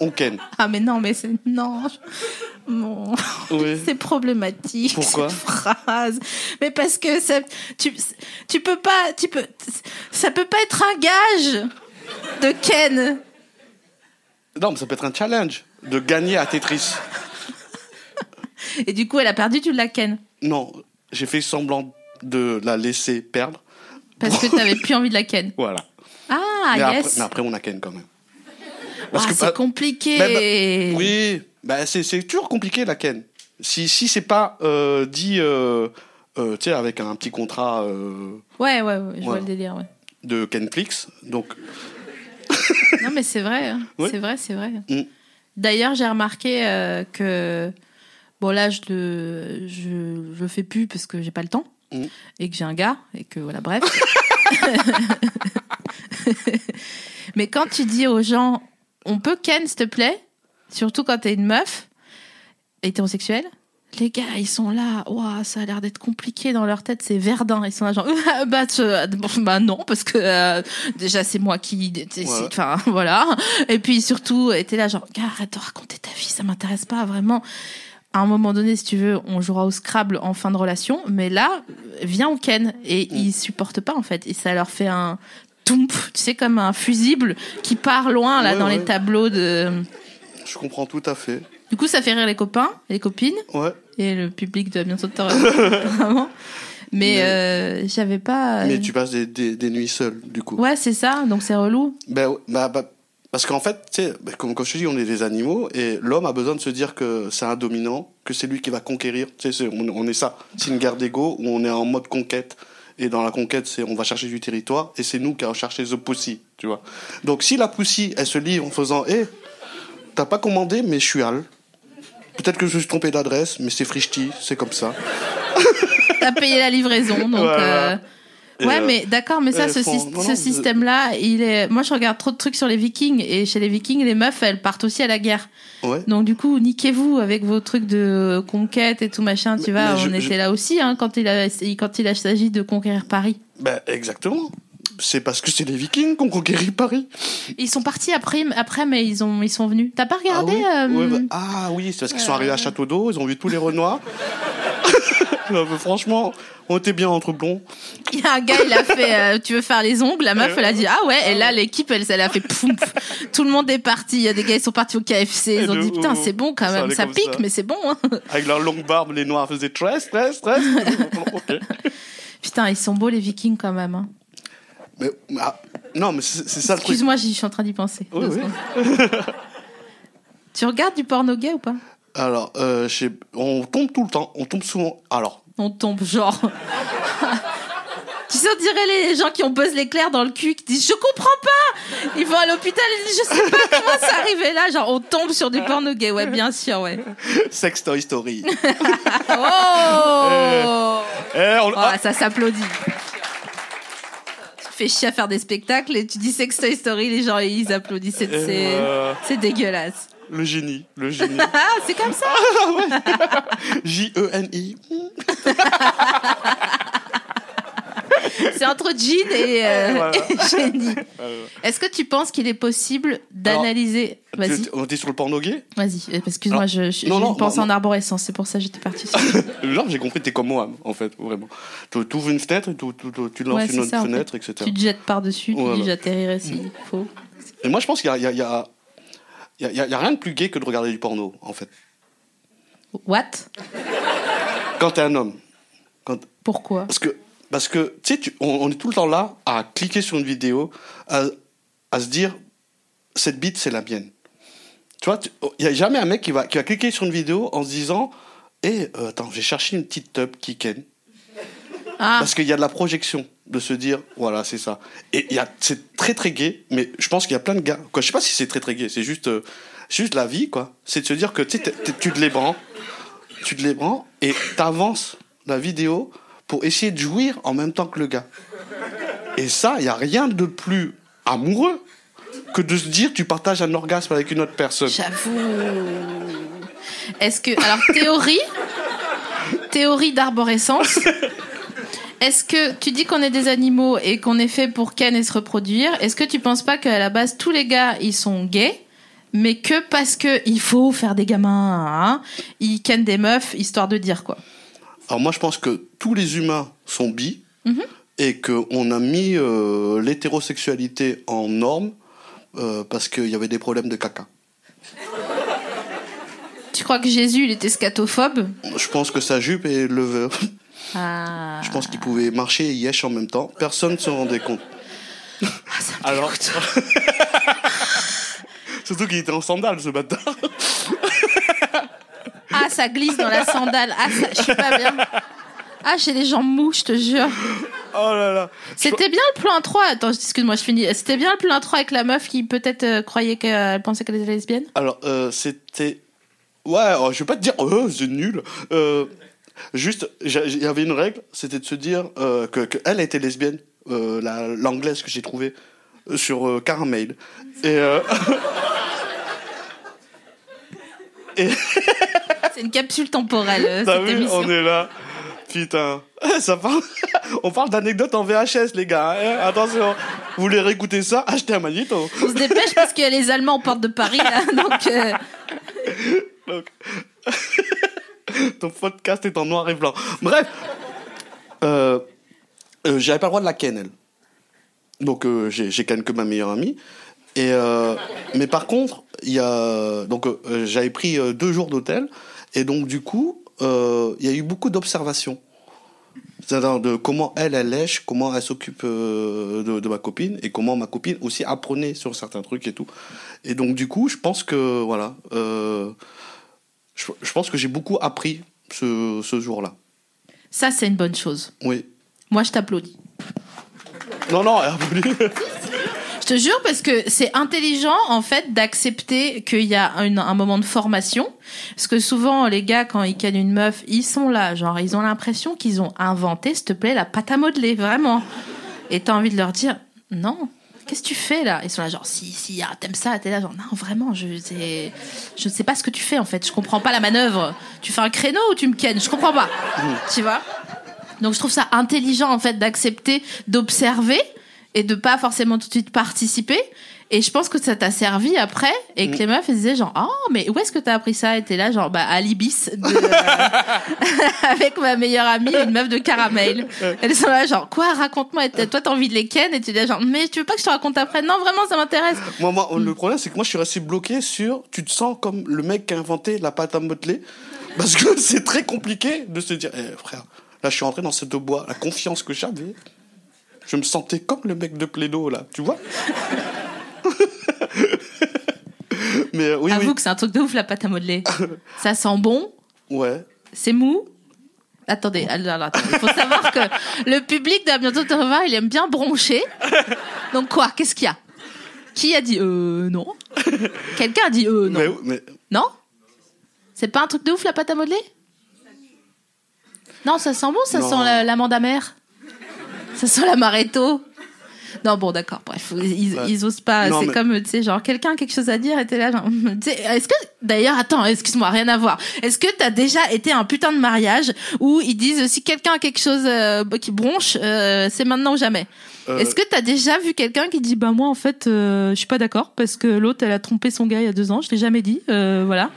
On ken. <laughs> Ah mais non mais c'est non. Oui. <laughs> C'est problématique Pourquoi? cette phrase. Mais parce que ça, tu tu peux pas tu peux ça peut pas être un gage de Ken. Non, mais ça peut être un challenge de gagner à Tetris. <laughs> Et du coup elle a perdu tu la Ken Non, j'ai fait semblant de la laisser perdre. parce que t'avais plus envie de la Ken. Voilà. Ah mais, après, yes. mais après, on a ken quand même. Ah, que c'est bah- compliqué. bah, bah, oui, bah, c'est c'est toujours compliqué la ken. Si, si c'est pas euh, dit euh, euh, tu sais, avec un petit contrat euh, Ouais ouais ouais, je vois le délire ouais. de Kenflix, donc Non, mais c'est vrai, hein. Oui. c'est vrai, c'est vrai. Mm. D'ailleurs, j'ai remarqué que bon là, je le je, je fais plus parce que j'ai pas le temps Mm. et que j'ai un gars et que voilà, bref. <laughs> <laughs> mais quand tu dis aux gens, on peut ken, s'il te plaît, surtout quand t'es une meuf hétérosexuelle. Les gars, ils sont là. Ouah, ça a l'air d'être compliqué dans leur tête. C'est Verdun. Ils sont là genre, <laughs> bah, tu- bah non, parce que euh, déjà c'est moi qui, décide. Ouais. enfin <laughs> voilà. Et puis surtout, était là genre, gars, arrête de raconter ta vie, ça m'intéresse pas vraiment. À un moment donné, si tu veux, on jouera au Scrabble en fin de relation, mais là, viens au Ken et Mm. ils supportent pas en fait. Et ça leur fait un toump, tu sais, comme un fusible qui part loin là Ouais, dans ouais. les tableaux de. je comprends tout à fait. Du coup, ça fait rire les copains, les copines Ouais. et le public doit bien te vraiment. <laughs> Mais, Mais- euh, j'avais pas. Mais tu passes des, des, des nuits seules, du coup. Ouais, c'est ça. Donc c'est relou. Ben, bah, bah, parce qu'en fait, tu sais, ben, comme, comme je te dis, on est des animaux et l'homme a besoin de se dire que c'est un dominant, que c'est lui qui va conquérir. Tu sais, on, on est ça. C'est une guerre d'ego où on est en mode conquête. Et dans la conquête, c'est on va chercher du territoire et c'est nous qui allons chercher the pussy, tu vois. Donc si la pussy, elle se livre en faisant, hé, t'as pas commandé, mais je suis Al. Peut-être que je me suis trompé d'adresse, mais c'est Frichti, c'est comme ça. T'as payé la livraison, donc. Voilà. euh, Ouais, euh, mais d'accord, mais ça, euh, ce, font- non, système-là, il est. Moi, je regarde trop de trucs sur les Vikings, et chez les Vikings, les meufs, elles partent aussi à la guerre. Ouais. Donc, du coup, niquez-vous avec vos trucs de conquête et tout machin. Tu Mais- vois, mais on je- était là aussi, hein, quand il a, quand il a s'agit de conquérir Paris. Ben, exactement. C'est parce que c'est les Vikings qui ont conquéri Paris. Ils sont partis après, après, mais ils ont, ils sont venus. T'as pas Ah regardé oui, euh, Ouais, bah, ah oui, c'est parce qu'ils sont arrivés à Château d'eau, ils ont vu tous les Renoirs. <laughs> Non, mais franchement, on était bien entre blonds. Il y a un gars, il a fait, euh, tu veux faire les ongles? La meuf, elle a dit, ah ouais. Et là, l'équipe, elle, elle a fait, poum, pff. tout le monde est parti. Il y a des gars, ils sont partis au KFC. Ils Et ont dit, putain, c'est bon quand même. Ça pique, ça. mais c'est bon. Hein. Avec leur longue barbe, les Noirs faisaient stress, stress, stress. Ok. Putain, ils sont beaux les Vikings quand même. Hein. Mais, ah, non, mais c'est ça le truc. Excuse-moi, j'y suis en train d'y penser. Oui, tu regardes du porno gay ou pas? Alors, euh, je sais- on tombe tout le temps, on tombe souvent. Alors, On tombe genre. <laughs> tu sais, on dirait les gens qui ont buzz l'éclair dans le cul qui disent Je comprends pas Ils vont à l'hôpital et disent Je sais pas comment c'est arrivé là. Genre, on tombe sur du porno gay. Ouais, bien sûr, ouais. Sex Toy Story. <laughs> Oh Eh, on- Oh, ah, ça s'applaudit. Tu fais chier à faire des spectacles et tu dis Sex Toy Story, les gens ils applaudissent. C'est dégueulasse. Le génie, le génie. <laughs> Ah, c'est comme ça <laughs> J-E-N-I. C'est entre Jean et, euh, Voilà. <laughs> et génie. Est-ce que tu penses qu'il est possible d'analyser. Vas-y, On était sur le porno gay vas-y. euh, Excuse-moi, Alors, je, je, non, j'ai non, pensé non, en arborescence. C'est pour ça que j'étais partie sur. Genre, j'ai compris, t'es comme moi, en fait, vraiment. Tu ouvres une fenêtre, et tu, lances Ouais, une autre ça, en fenêtre, fait. etc. Tu te jettes par-dessus, tu Voilà. dis j'atterrirai s'il faut. Et moi, je pense qu'il y, a, il y, a, a- a rien de plus gay que de regarder du porno, en fait. What? Quand t'es un homme. Quand... Pourquoi? Parce que, parce que tu sais, on, on est tout le temps là à cliquer sur une vidéo, à, à se dire, cette bite, c'est la mienne. Tu vois, il n'y a jamais un mec qui va, qui va cliquer sur une vidéo en se disant, eh, euh, attends, j'ai cherché une petite tub qui ken. Ah, Parce qu'il y a de la projection de se dire, voilà, c'est ça. Et il y a, c'est très très gay, mais je pense qu'il y a plein de gars. Quoi, je sais pas si c'est très très gay, c'est juste, euh, juste la vie, quoi. C'est de se dire que tu tu te les branles, tu te les branles et t'avances la vidéo pour essayer de jouir en même temps que le gars. Et ça, il y a rien de plus amoureux que de se dire tu partages un orgasme avec une autre personne. j'avoue. Est-ce que. Alors, théorie? <laughs> Théorie d'arborescence? Est-ce que tu dis qu'on est des animaux et qu'on est fait pour ken et se reproduire Est-ce que tu penses pas qu'à la base tous les gars ils sont gays, mais que parce que il faut faire des gamins, hein, ils ken des meufs histoire de dire quoi Alors moi, je pense que tous les humains sont bi Mhm. et qu'on a mis euh, l'hétérosexualité en norme euh, parce qu'il y avait des problèmes de caca. Tu crois que Jésus il était scatophobe Je pense que sa jupe est leveur. <laughs> Ah. Je pense qu'il pouvait marcher et yesh en même temps. Personne ne se rendait compte. Ah, ça me Alors-. <laughs> Surtout qu'il était en sandales, ce bâtard. Ah, ça glisse dans la sandale. Ah, ça, je suis pas bien. Ah, j'ai les jambes mous, je te jure. Oh là là. C'était bien le plan 3. Attends, excuse-moi, je finis. C'était bien le plan 3 avec la meuf qui peut-être euh, croyait qu'elle pensait qu'elle était lesbienne. Alors, euh, c'était. Ouais, oh, je vais pas te dire, oh, c'est nul. Euh, juste, il y avait une règle, c'était de se dire euh, que, que elle était lesbienne, euh, la- l'anglaise que j'ai trouvée euh, sur euh, Caramel. Et. <laughs> C'est une capsule temporelle, euh, <laughs> T'as cette vu, émission. on est là. Putain. <laughs> Ça parle... On parle d'anecdotes en VHS, les gars. hein. Attention. Vous voulez réécouter ça? Achetez un magnéto. On se dépêche parce a les Allemands portes de Paris, là. Donc, euh, Donc, <laughs> Ton podcast est en noir et blanc. Bref. Euh, euh, J'avais pas le droit de la ken, elle. Donc, euh, j'ai j'ai ken que ma meilleure amie. Et, mais par contre, il y a, donc, j'avais pris deux jours d'hôtel. Et donc, du coup, il y a eu beaucoup d'observations. C'est-à-dire de comment elle, elle lèche, comment elle s'occupe de, ma copine, et comment ma copine aussi apprenait sur certains trucs et tout. Et donc, du coup, je pense que, voilà, je, je pense que j'ai beaucoup appris ce, ce jour-là. ça, c'est une bonne chose. Oui. Moi, je t'applaudis. Non, non, elle a voulu. Je te jure parce que c'est intelligent en fait d'accepter qu'il y a un, un moment de formation. Parce que souvent les gars quand ils cannent une meuf, ils sont là, genre ils ont l'impression qu'ils ont inventé, s'il te plaît, la pâte à modeler, vraiment. Et t'as envie de leur dire non. Qu'est-ce que tu fais là? Ils sont là genre si si ah, t'aimes ça, t'es là genre non vraiment je sais je ne sais pas ce que tu fais en fait, je comprends pas la manœuvre. Tu fais un créneau ou tu me kennes? Je comprends pas. Tu vois? Donc je trouve ça intelligent en fait d'accepter d'observer et de pas forcément tout de suite participer. Et je pense que ça t'a servi après et que les meufs elles disaient genre oh mais où est-ce que t'as appris ça? Et t'es là genre bah à l'Ibis de- <laughs> <laughs> avec ma meilleure amie une meuf de caramel. Elles sont là genre quoi? Raconte-moi et toi t'as envie de les ken? Et tu dis genre mais tu veux pas que je te raconte après? Non vraiment ça m'intéresse. Moi, moi, le problème, c'est que moi, je suis resté bloqué sur. Tu te sens comme le mec qui a inventé la pâte à modeler. Parce que <laughs> c'est très compliqué de se dire, eh, frère, là, je suis rentré dans cette bois. La confiance que j'avais, je me sentais comme le mec de Plédo, là. Tu vois? <laughs> Mais euh, oui, Avoue oui. que c'est un truc de ouf la pâte à modeler. <laughs> ça sent bon, Ouais. C'est mou Attendez, il faut savoir que le public de bientôt te revoir, il aime bien broncher. Donc quoi Qu'est-ce qu'il y a? Qui a dit euh non? Quelqu'un a dit euh non Mais, mais Non? C'est pas un truc de ouf la pâte à modeler? Non, ça sent bon, ça Non. sent la- l'amande amère? Ça sent l'amaretto. Non, bon, d'accord, bref, ils, Ouais. ils osent pas. C'est mais- comme, tu sais, genre, quelqu'un a quelque chose à dire et t'es là, genre, <laughs> est-ce que, d'ailleurs, attends, excuse-moi, rien à voir. Est-ce que t'as déjà été à un putain de mariage où ils disent, si quelqu'un a quelque chose euh, qui bronche, euh, c'est maintenant ou jamais? Euh, Est-ce que t'as déjà vu quelqu'un qui dit, bah, moi, en fait, je suis pas d'accord parce que l'autre, elle a trompé son gars il y a deux ans, je l'ai jamais dit, voilà.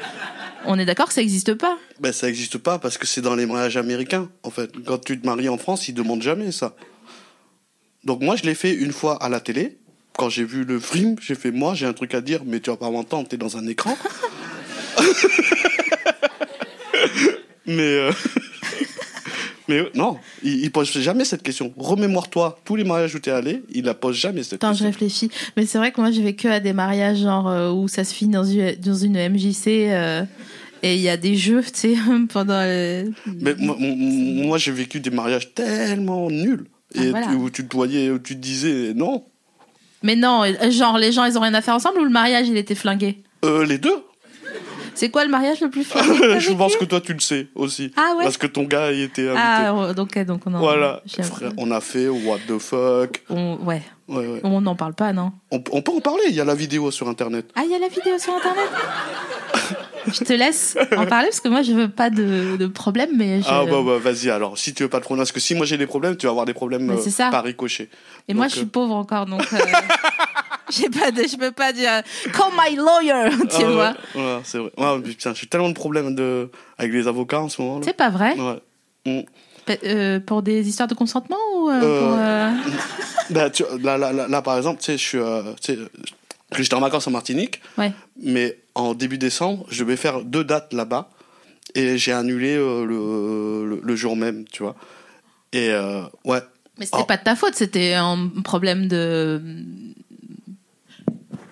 On est d'accord que ça existe pas? ben, ça n'existe pas parce que c'est dans les mariages américains, en fait. Quand tu te maries en France, ils demandent jamais ça. Donc moi, je l'ai fait une fois à la télé. Quand j'ai vu le film, j'ai fait, moi, j'ai un truc à dire, mais tu vas pas m'entendre, t'es dans un écran. <laughs> mais... euh, <laughs> Mais non, il, il pose jamais cette question. Remémore-toi, tous les mariages où t'es allé, il la pose jamais cette Attends, je réfléchis. Mais c'est vrai que moi, je vais que à des mariages genre euh, où ça se finit dans une, dans une MJC euh, et il y a des jeux, tu sais, <laughs> pendant. le- Mais moi- moi, j'ai vécu des mariages tellement nuls. Ah, Et voilà. tu- où tu te voyais, où tu te disais non. Mais non, euh, genre les gens, ils ont rien à faire ensemble ou le mariage, il était flingué? Euh, les deux. C'est quoi le mariage le plus <laughs> flingué je pense que toi, tu le sais aussi. Ah ouais? Parce que ton gars y était invité. Ah, donc, donc on en. voilà. Frère, on a fait What the fuck. on- ouais, Ouais, ouais. on n'en parle pas, non? On, on peut en parler, il y a la vidéo sur internet. Ah, il y a la vidéo sur internet? <laughs> Je te laisse en parler parce que moi, je veux pas de, de problème, mais je. Ah bah, bah vas-y alors, si tu veux pas de problème, parce que si moi j'ai des problèmes, tu vas avoir des problèmes euh, ça. par ricochet. Et moi, je suis euh, pauvre encore, donc. euh, <laughs> J'ai pas de, je peux pas dire call my lawyer, <laughs> tu ah vois. ouais, c'est vrai. Ouais, putain, j'ai tellement de problèmes de... avec les avocats en ce moment. C'est pas vrai? Ouais. Mm. Euh, Pour des histoires de consentement ou euh, Euh, pour, euh, <laughs> Bah, tu- là, là, là, là, par exemple, tu sais, je suis, que j'étais en vacances en Martinique, Ouais. mais en début décembre, je vais faire deux dates là-bas et j'ai annulé euh, le, le, le jour même, tu vois. Et euh, ouais. Mais c'était Oh. pas de ta faute, c'était un problème de.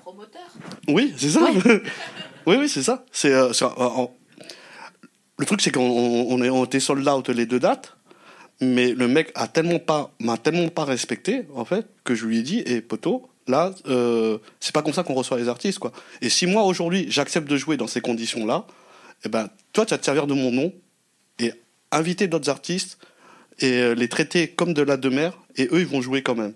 Promoteur Oui, c'est ça. <laughs> oui, oui, c'est ça. C'est, euh, c'est, euh, en- Le truc, c'est qu'on on, on est, on était sold out les deux dates, mais le mec a tellement pas, m'a tellement pas respecté, en fait, que je lui ai dit, et poteau, là, euh, c'est pas comme ça qu'on reçoit les artistes, quoi. Et si moi, aujourd'hui, j'accepte de jouer dans ces conditions-là, eh ben, toi, tu vas te servir de mon nom et inviter d'autres artistes et euh, les traiter comme de la demeure, et eux, ils vont jouer quand même.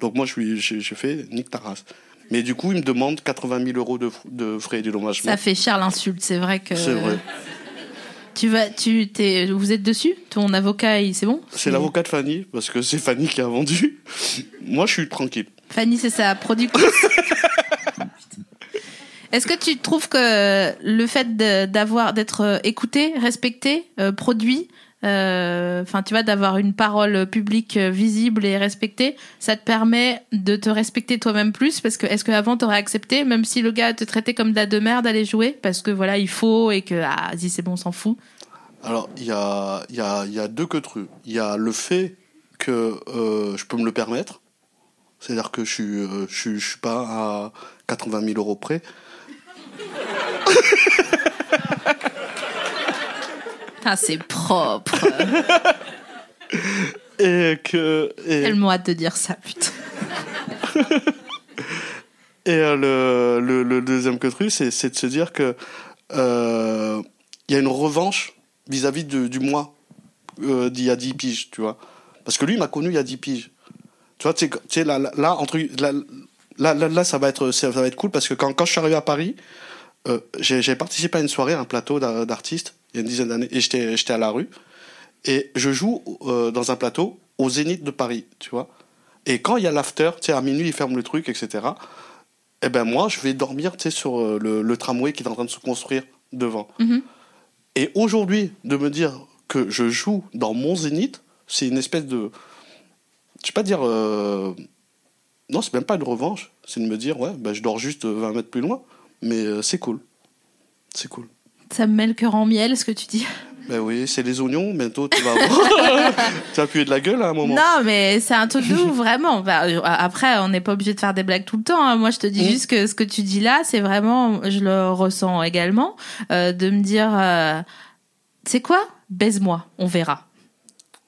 Donc moi, je suis, j'ai j'ai fait nique ta race. Mais du coup, ils me demandent 80 000 euros de, frais et dédommagement. Ça fait cher l'insulte, c'est vrai que. C'est vrai. Tu vas, tu t'es, vous êtes dessus? Ton avocat, c'est bon? C'est l'avocat de Fanny, parce que c'est Fanny qui a vendu. Moi, je suis tranquille. Fanny, c'est sa productrice. <laughs> Est-ce que tu trouves que le fait d'avoir d'être euh, écouté, respecté, euh, produit, euh, enfin tu vois, d'avoir une parole publique visible et respectée, ça te permet de te respecter toi-même plus? Parce que est-ce qu'avant t'aurais accepté, même si le gars te traitait comme de la demeure, d'aller jouer? Parce que voilà il faut et que ah vas-y c'est bon on s'en fout. Alors, il y a, il y, a, il y a deux que trucs. Il y a le fait que euh, je peux me le permettre. C'est-à-dire que je suis, euh, je, suis, je suis pas à 80 000 euros près. <laughs> Ah c'est propre. <laughs> Et que. et- Tellement hâte de dire ça putain. <laughs> Et euh, le, le, le deuxième que truc, c'est, de se dire que euh, il y a une revanche vis-à-vis de- du moi euh, d'il y a 10 piges, tu vois. Parce que lui, il m'a connu il y a 10 piges. Tu vois, tu sais, là, là, là, entre, là, là, là, là, ça va être, ça va être cool parce que quand, quand je suis arrivé à Paris, euh, j'ai, participé à une soirée, à un plateau d'a- d'artistes, il y a une dizaine d'années, et j'étais, à la rue. Et je joue euh, dans un plateau au Zénith de Paris, tu vois. Et quand il y a l'after, tu sais, à minuit, ils ferment le truc, etc. Eh ben moi, je vais dormir, tu sais, sur euh, le, le tramway qui est en train de se construire devant. Mhm. Et aujourd'hui, de me dire que je joue dans mon Zénith, c'est une espèce de... Je sais pas dire... euh, Non, c'est même pas une revanche. C'est de me dire, ouais, ben, je dors juste 20 mètres plus loin. Mais euh, c'est cool. C'est cool. Ça me met le cœur en miel, ce que tu dis. Ben oui, c'est les oignons, bientôt tu vas avoir... <laughs> tu vas puer de la gueule à un moment. Non, mais c'est un truc de ouf, vraiment. Bah, euh, après, on n'est pas obligé de faire des blagues tout le temps. hein. Moi, je te dis Mm. juste que ce que tu dis là, c'est vraiment, je le ressens également, euh, de me dire, euh, c'est quoi? Baise-moi, on verra.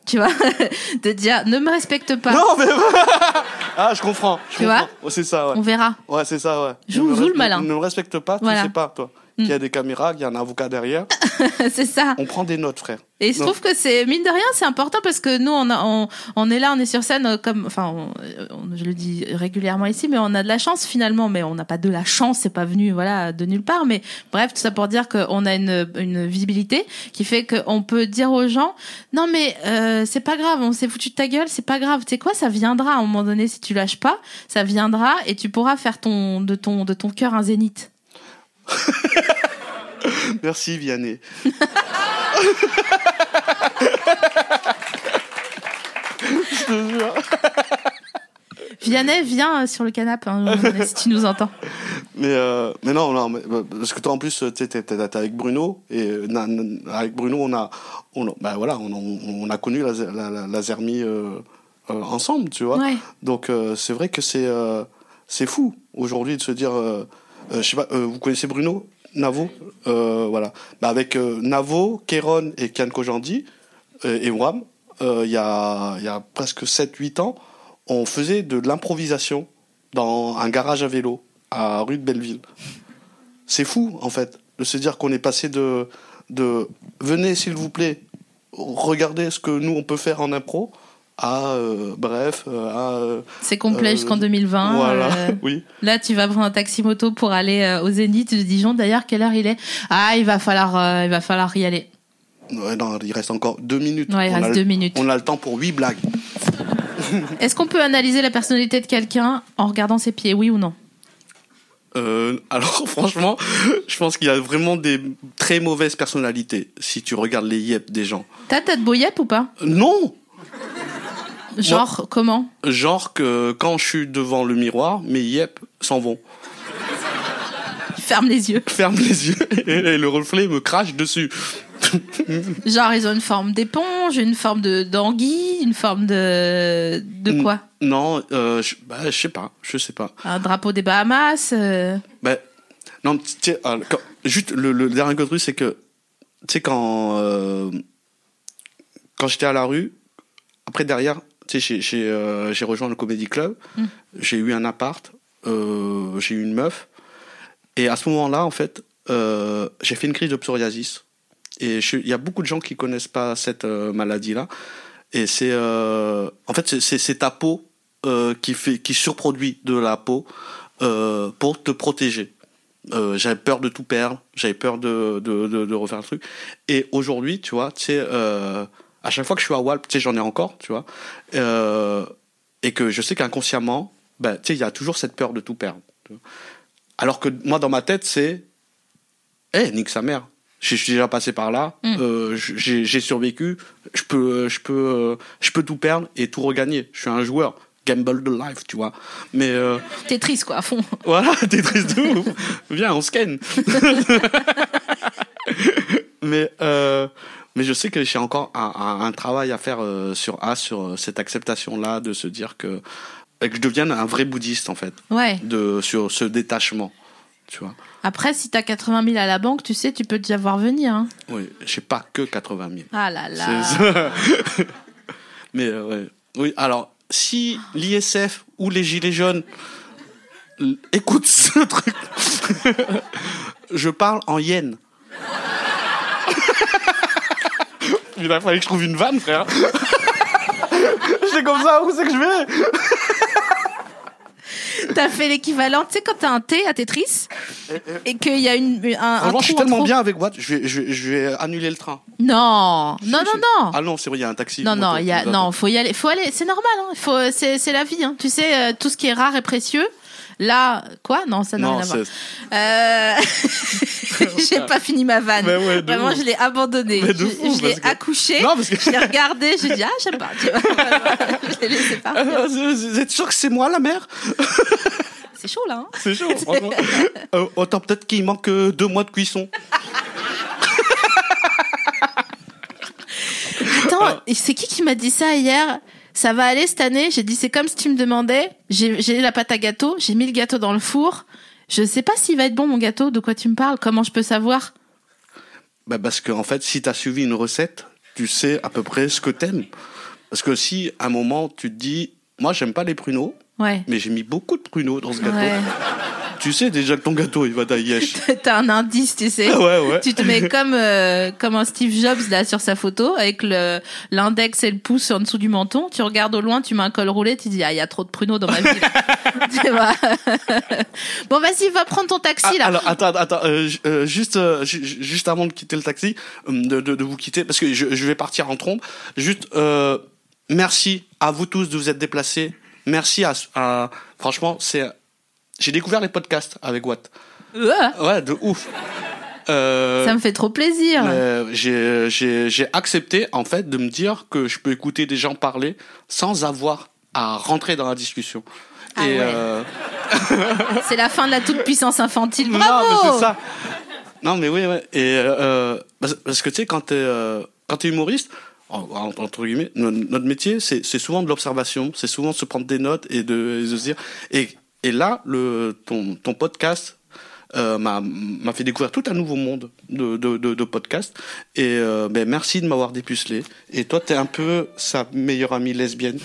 Tu vois <laughs> De dire, ne me respecte pas, Non, mais... <laughs> ah, je comprends. Je Tu comprends. vois c'est ça, ouais. on verra. Ouais, c'est ça, ouais. Joue- joue le malin. Ne me respecte pas, tu Voilà. sais pas, toi. Mm. Qu'il y a des caméras, qu'il y a un avocat derrière. <laughs> c'est ça. On prend des notes, frère. Et je Non. trouve que c'est mine de rien, c'est important parce que nous, on, a, on, on est là, on est sur scène euh, comme, enfin, on- je le dis régulièrement ici, mais on a de la chance finalement, mais on n'a pas de la chance, c'est pas venu, voilà, de nulle part. Mais bref, tout ça pour dire qu'on a une, une visibilité qui fait qu'on peut dire aux gens, non mais euh, c'est pas grave, on s'est foutu de ta gueule, c'est pas grave. Tu sais quoi, ça viendra à un moment donné si tu lâches pas, ça viendra et tu pourras faire ton de ton de ton cœur un zénith. <laughs> Merci, Vianney. <laughs> Je te jure. Vianney, viens euh, sur le canapé hein, si tu nous entends. Mais, euh, mais non, non, mais, euh, parce que toi, en plus, tu t'es, t'es- t'es avec Bruno, et euh, avec Bruno, on a, on, bah, voilà, on, a connu la, la, la, la Zermie euh, euh, ensemble, tu vois. Ouais. Donc, euh, c'est vrai que c'est, euh, c'est fou, aujourd'hui, de se dire, euh, euh, je sais pas, euh, vous connaissez Bruno Navo? Euh, Voilà. Bah, avec euh, Navo, Kéron et Kian Kojandi, euh, et Wam, euh, il y, a, y a presque 7-8 ans, on faisait de l'improvisation dans un garage à vélo à rue de Belleville. C'est fou, en fait, de se dire qu'on est passé de, de venez, s'il vous plaît, regardez ce que nous, on peut faire en impro, à, euh, bref, euh, à... euh, C'est complet Euh, jusqu'en 2020. voilà, euh, <laughs> oui. Là, tu vas prendre un taxi moto pour aller au Zénith de Dijon. D'ailleurs, quelle heure il est? Ah, il va falloir, il va falloir y aller. Ouais, non, il reste encore deux minutes. Ouais, il On reste a le- deux minutes. On a le temps pour huit blagues. <laughs> Est-ce qu'on peut analyser la personnalité de quelqu'un en regardant ses pieds, oui ou non? Euh, alors <laughs> franchement, je pense qu'il y a vraiment des très mauvaises personnalités si tu regardes les yep des gens. T'as ta de yep ou pas? Non Genre, comment? Genre que quand je suis devant le miroir, mes yep s'en vont. Ferme les yeux. Ferme les yeux <laughs> et le reflet me crache dessus. <laughs> Genre, ils ont une forme d'éponge, une forme de d'anguille, une forme de. de quoi? Non, euh, je, bah, je sais pas, je sais pas. Un drapeau des Bahamas euh, Ben, non, euh, quand- juste le, le dernier truc, c'est que, tu sais, quand, euh, quand j'étais à la rue, après derrière, tu sais, j'ai- j'ai euh, j'ai rejoint le Comedy Club, Mm. j'ai eu un appart, euh, j'ai eu une meuf, et à ce moment-là, en fait, euh, j'ai fait une crise de psoriasis. Et il y a beaucoup de gens qui connaissent pas cette maladie-là. Et c'est, en fait, c'est- ta peau qui fait, qui surproduit de la peau pour te protéger. Euh, j'avais peur de tout perdre, j'avais peur de, de, de, de refaire le truc. Et aujourd'hui, tu vois, tu sais, euh, à chaque fois que je suis à Walp, tu sais, j'en ai encore, tu vois, euh, et que je sais qu'inconsciemment, ben, tu sais, il y a toujours cette peur de tout perdre. tu vois. Alors que moi, dans ma tête, c'est, eh, nique sa mère. Je suis déjà passé par là, Mm. euh, j'ai survécu, je peux, je peux, euh, je peux tout perdre et tout regagner. Je suis un joueur, gamble de life, tu vois. Mais euh, T'es triste, quoi, à fond. <laughs> voilà, t'es triste de ouf. Viens, on ken. <laughs> mais, euh, mais je sais que j'ai encore un, un- un travail à faire euh, sur A, sur euh, cette acceptation-là, de se dire que, que je devienne un vrai bouddhiste, en fait, Ouais. de, sur ce détachement. Tu vois. Après, si t'as 80 000 à la banque, tu sais, tu peux déjà voir venir. Hein. Oui, j'ai pas que 80 000. Ah là là. <laughs> Mais euh, ouais. Oui, alors, si l'ISF ou les Gilets jaunes L- Écoute ce <laughs> truc. je parle en yen. <laughs> Il fallu que je trouve une vanne, frère. <laughs> J'étais comme ça, où c'est que je vais <laughs> T'as fait l'équivalent, tu sais, quand t'as un T à Tetris et qu'il y a une, un, un Franchement, je suis tellement trop. bien avec Watt, je vais, je, vais, je vais annuler le train. Non, non, non, non. Ah non, c'est vrai, il y a un taxi. Non, non, il y a, non, faut y aller, faut aller, c'est normal, hein. Faut, c'est, c'est la vie, hein. Tu sais, euh, tout ce qui est rare et précieux. Là, quoi? Non, ça n'a rien à voir. Euh... <laughs> J'ai pas fini ma vanne. Ouais, Vraiment, ouf. je l'ai abandonné. Mais de je l'ai que- accouché. Non, parce que- Je l'ai regardé. J'ai dit, ah, j'aime pas. Tu vois. <laughs> je l'ai laissé partir. Ah, Vous êtes sûr que c'est moi la mère? <laughs> C'est chaud, là. Hein C'est chaud. Euh, autant peut-être qu'il manque euh, deux mois de cuisson. Attends, et c'est qui qui m'a dit ça hier? Ça va aller cette année? J'ai dit, c'est comme si tu me demandais. J'ai la pâte à gâteau. J'ai mis le gâteau dans le four. Je sais pas s'il va être bon, mon gâteau. De quoi tu me parles Comment je peux savoir? Bah parce que en fait, si tu as suivi une recette, tu sais à peu près ce que t'aimes. Parce que si à un moment tu te dis, moi j'aime pas les pruneaux, Ouais. mais j'ai mis beaucoup de pruneaux dans ce gâteau, Ouais. Tu sais déjà que ton gâteau il va d'ailleurs. <laughs> T'as un indice, tu sais. ouais, ouais. Tu te mets <laughs> comme euh, comme un Steve Jobs là sur sa photo avec le l'index et le pouce en dessous du menton. Tu regardes au loin, tu mets un col roulé, tu dis ah il y a trop de pruneaux dans ma <laughs> vie. tu vois. bon vas-y, va prendre ton taxi Ah, là. alors attends, attends, euh, euh, juste, euh, ju- ju- juste avant de quitter le taxi, euh, de, de, de vous quitter, parce que je, je vais partir en trombe. Juste, euh, merci à vous tous de vous être déplacés. Merci à, à franchement, c'est, j'ai découvert les podcasts avec Watt. Ouah, Ouais, de ouf. Euh, ça me fait trop plaisir. euh, j'ai, j'ai, j'ai accepté en fait de me dire que je peux écouter des gens parler sans avoir à rentrer dans la discussion. Ah ouais. euh, C'est la fin de la toute puissance infantile. Non, Bravo. mais c'est ça. Non, mais oui, ouais. Et euh, parce, parce que tu sais, quand t'es euh, quand t'es humoriste, en- en- entre guillemets, no- notre métier, c'est c'est souvent de l'observation, c'est souvent de se prendre des notes et de, et de se dire. Et, et là, le ton ton podcast. euh, m'a m'a fait découvrir tout un nouveau monde de de de, de podcasts. Et euh, ben merci de m'avoir dépucelé. Et toi t'es un peu sa meilleure amie lesbienne.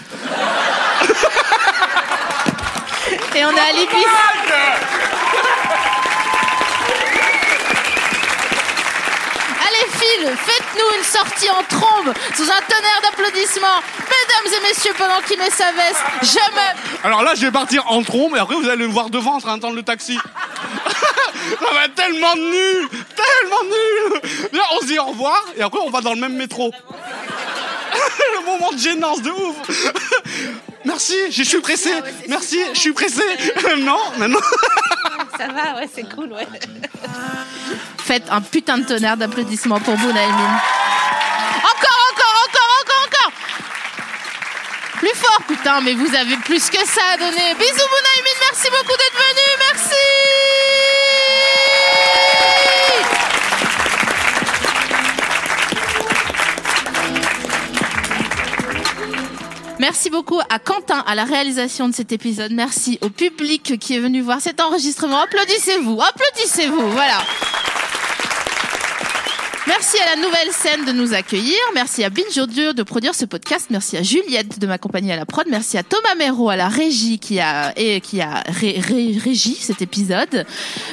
Et on est à l'Ibis. Allez, Phil, faites-nous une sortie en trombe sous un tonnerre d'applaudissements. Mesdames et messieurs, pendant qu'il met sa veste, je me... Alors là, je vais partir en trombe et après vous allez me voir devant en train d'attendre le taxi. <laughs> Ça va tellement nul, tellement nul. Viens, on se dit au revoir et après on va dans le même métro. <laughs> le moment de gênance de ouf. Merci, je suis pressé. Merci, je suis pressé. <laughs> non, mais non. Ça va, ouais, c'est cool, ouais. Faites un putain de tonnerre d'applaudissements pour Bounaïmin. Encore, encore, encore, encore, encore Plus fort, putain, mais vous avez plus que ça à donner. Bisous Bounaïmin, merci beaucoup d'être venu, merci Merci beaucoup à Quentin à la réalisation de cet épisode. Merci au public qui est venu voir cet enregistrement. Applaudissez-vous, applaudissez-vous, voilà. Merci à la nouvelle scène de nous accueillir. Merci à Binge Audio de produire ce podcast. Merci à Juliette de m'accompagner à la prod. Merci à Thomas Méro à la régie qui a, et qui a ré- ré- régi cet épisode.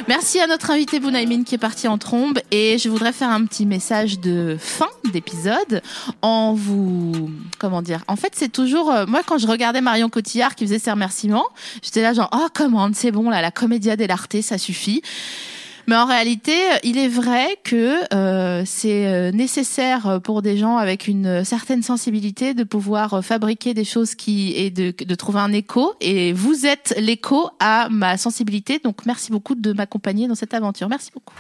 Merci à notre invité Bounaïmin qui est parti en trombe. Et je voudrais faire un petit message de fin d'épisode en vous, comment dire? En fait, c'est toujours, euh, moi, quand je regardais Marion Cotillard qui faisait ses remerciements, j'étais là genre, oh, commande, c'est bon, là, la comédia dell'arte, ça suffit. Mais en réalité, il est vrai que euh, c'est euh, nécessaire pour des gens avec une certaine sensibilité de pouvoir fabriquer des choses qui et de, de trouver un écho. Et vous êtes l'écho à ma sensibilité. Donc merci beaucoup de m'accompagner dans cette aventure. Merci beaucoup.